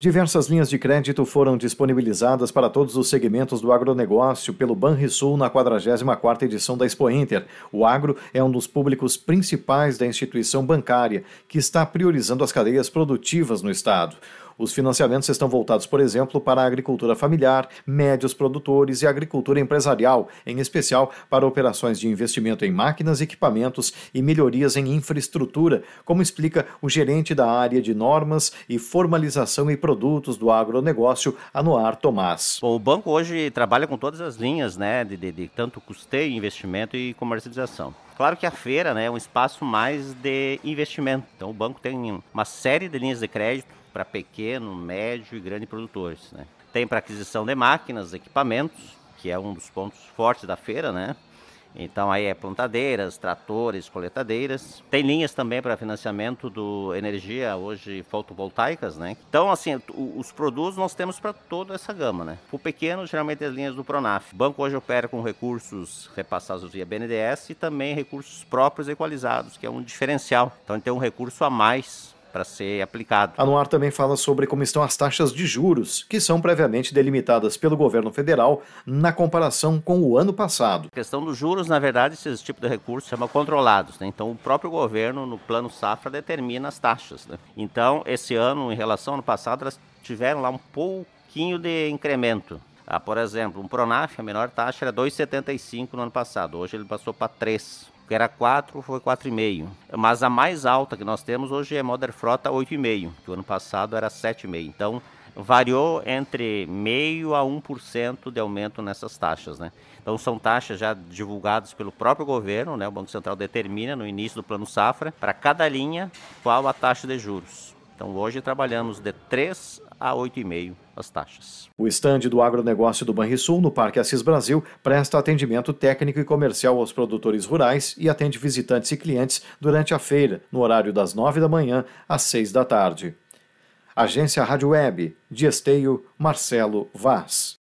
Diversas linhas de crédito foram disponibilizadas para todos os segmentos do agronegócio pelo Banrisul na 44ª edição da Expo Inter. O agro é um dos públicos principais da instituição bancária, que está priorizando as cadeias produtivas no estado. Os financiamentos estão voltados, por exemplo, para a agricultura familiar, médios produtores e agricultura empresarial, em especial para operações de investimento em máquinas, equipamentos e melhorias em infraestrutura, como explica o gerente da área de normas e formalização e produtos do agronegócio, Anuar Tomás. Bom, o banco hoje trabalha com todas as linhas, né, de, de, de tanto custeio, investimento e comercialização. Claro que a feira né, é um espaço mais de investimento. Então o banco tem uma série de linhas de crédito para pequeno, médio e grande produtores. Né? Tem para aquisição de máquinas, equipamentos, que é um dos pontos fortes da feira, né? Então aí é plantadeiras, tratores, coletadeiras. Tem linhas também para financiamento do energia hoje fotovoltaicas, né? Então assim, os produtos nós temos para toda essa gama, né? O pequeno geralmente as linhas do Pronaf. O banco hoje opera com recursos repassados via BNDES e também recursos próprios equalizados, que é um diferencial. Então tem um recurso a mais para ser aplicado. Anuar também fala sobre como estão as taxas de juros, que são previamente delimitadas pelo governo federal na comparação com o ano passado. A questão dos juros, na verdade, esses tipos de recursos chamam controlados. Né? Então, o próprio governo, no plano safra, determina as taxas. Né? Então, esse ano, em relação ao ano passado, elas tiveram lá um pouquinho de incremento. Ah, por exemplo, um Pronaf, a menor taxa era 2,75 no ano passado. Hoje ele passou para 3 que era 4, foi 4,5. Mas a mais alta que nós temos hoje é Modern Frota 8,5, que o ano passado era 7,5. Então, variou entre meio a 1% de aumento nessas taxas, né? Então são taxas já divulgadas pelo próprio governo, né? O Banco Central determina no início do plano safra para cada linha qual a taxa de juros. Então hoje trabalhamos de 3 a 8,5 as taxas. O estande do agronegócio do Banrisul no Parque Assis Brasil presta atendimento técnico e comercial aos produtores rurais e atende visitantes e clientes durante a feira, no horário das 9 da manhã às 6 da tarde. Agência Rádio Web, de Esteio, Marcelo Vaz.